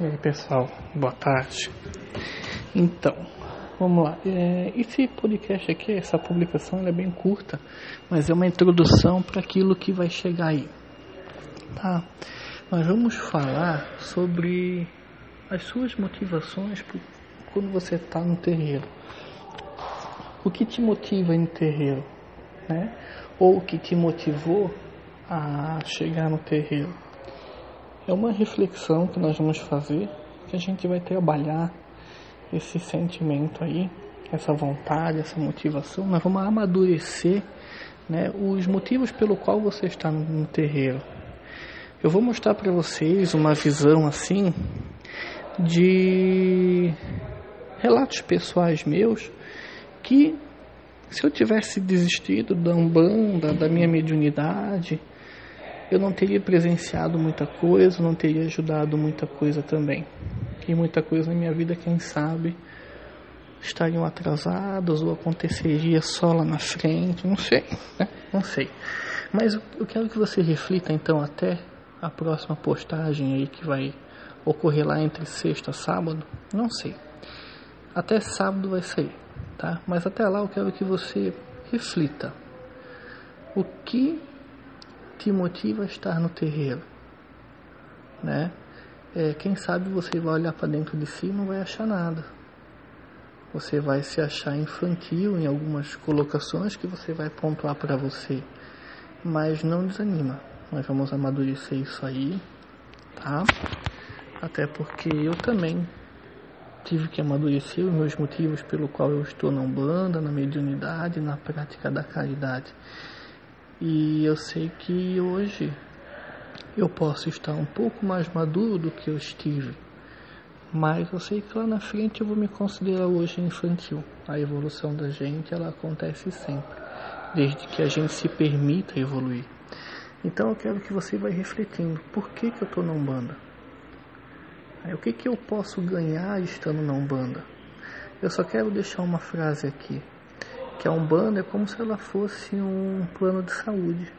E aí pessoal, boa tarde. Então, vamos lá. É, esse podcast aqui, essa publicação, é bem curta, mas é uma introdução para aquilo que vai chegar aí. Tá? Nós vamos falar sobre as suas motivações quando você está no terreiro. O que te motiva no terreiro? Né? Ou o que te motivou a chegar no terreiro? É uma reflexão que nós vamos fazer, que a gente vai trabalhar esse sentimento aí, essa vontade, essa motivação. Nós vamos amadurecer né, os motivos pelo qual você está no terreiro. Eu vou mostrar para vocês uma visão assim de relatos pessoais meus que se eu tivesse desistido da Umbanda, da minha mediunidade, eu não teria presenciado muita coisa, não teria ajudado muita coisa também. E muita coisa na minha vida, quem sabe, estariam atrasadas ou aconteceria só lá na frente, não sei, né? não sei. Mas eu quero que você reflita então até a próxima postagem aí que vai ocorrer lá entre sexta e sábado, não sei. Até sábado vai sair, tá? Mas até lá eu quero que você reflita. O que te motiva a estar no terreiro, né? É, quem sabe você vai olhar para dentro de si e não vai achar nada. Você vai se achar infantil em algumas colocações que você vai pontuar para você, mas não desanima. Nós vamos amadurecer isso aí, tá? Até porque eu também tive que amadurecer os meus motivos pelo qual eu estou na Umbanda, na mediunidade, na prática da caridade. E eu sei que hoje eu posso estar um pouco mais maduro do que eu estive. Mas eu sei que lá na frente eu vou me considerar hoje infantil. A evolução da gente ela acontece sempre, desde que a gente se permita evoluir. Então eu quero que você vá refletindo, por que, que eu estou na Umbanda? O que, que eu posso ganhar estando na Umbanda? Eu só quero deixar uma frase aqui que a Umbanda é como se ela fosse um plano de saúde.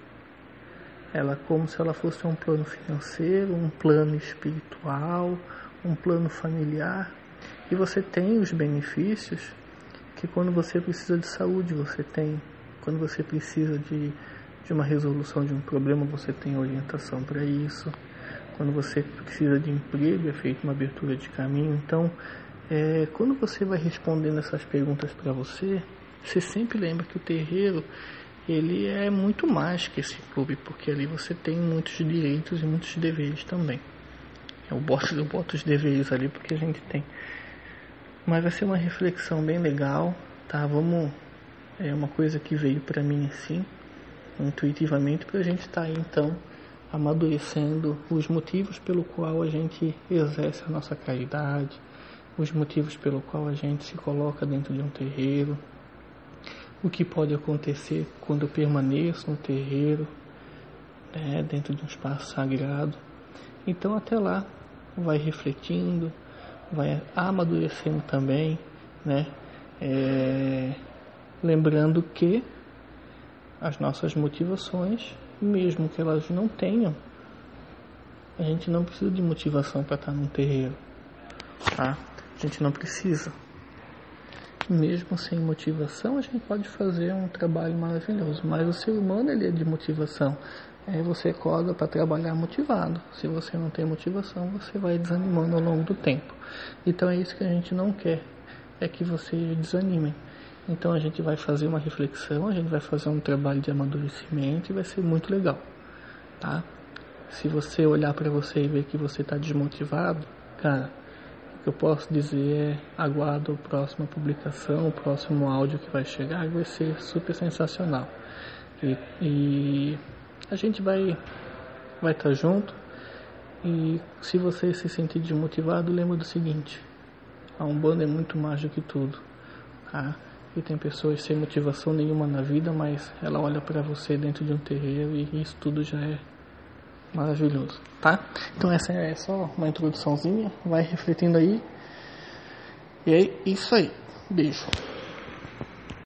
Ela é como se ela fosse um plano financeiro, um plano espiritual, um plano familiar. E você tem os benefícios que quando você precisa de saúde você tem. Quando você precisa de, de uma resolução de um problema, você tem orientação para isso. Quando você precisa de emprego, é feita uma abertura de caminho. Então, é, quando você vai respondendo essas perguntas para você, você sempre lembra que o terreiro ele é muito mais que esse clube, porque ali você tem muitos direitos e muitos deveres também. Eu boto, eu boto os deveres ali porque a gente tem. Mas vai ser uma reflexão bem legal, tá? Vamos. É uma coisa que veio para mim assim, intuitivamente, para a gente estar tá aí então amadurecendo os motivos pelo qual a gente exerce a nossa caridade, os motivos pelo qual a gente se coloca dentro de um terreiro o que pode acontecer quando eu permaneço no terreiro, né, dentro de um espaço sagrado. Então, até lá, vai refletindo, vai amadurecendo também, né? É, lembrando que as nossas motivações, mesmo que elas não tenham, a gente não precisa de motivação para estar num terreiro, tá? A gente não precisa mesmo sem motivação, a gente pode fazer um trabalho maravilhoso. Mas o ser humano ele é de motivação. É, você acorda para trabalhar motivado. Se você não tem motivação, você vai desanimando ao longo do tempo. Então é isso que a gente não quer, é que você desanime. Então a gente vai fazer uma reflexão, a gente vai fazer um trabalho de amadurecimento e vai ser muito legal, tá? Se você olhar para você e ver que você está desmotivado, cara, que eu posso dizer é aguardo a próxima publicação, o próximo áudio que vai chegar, vai ser super sensacional. E, e a gente vai vai estar tá junto. E se você se sentir desmotivado, lembra do seguinte: a Umbanda é muito mais do que tudo. Tá? E tem pessoas sem motivação nenhuma na vida, mas ela olha para você dentro de um terreiro e isso tudo já é maravilhoso, tá? Então essa é só uma introduçãozinha, vai refletindo aí. E é isso aí. Beijo.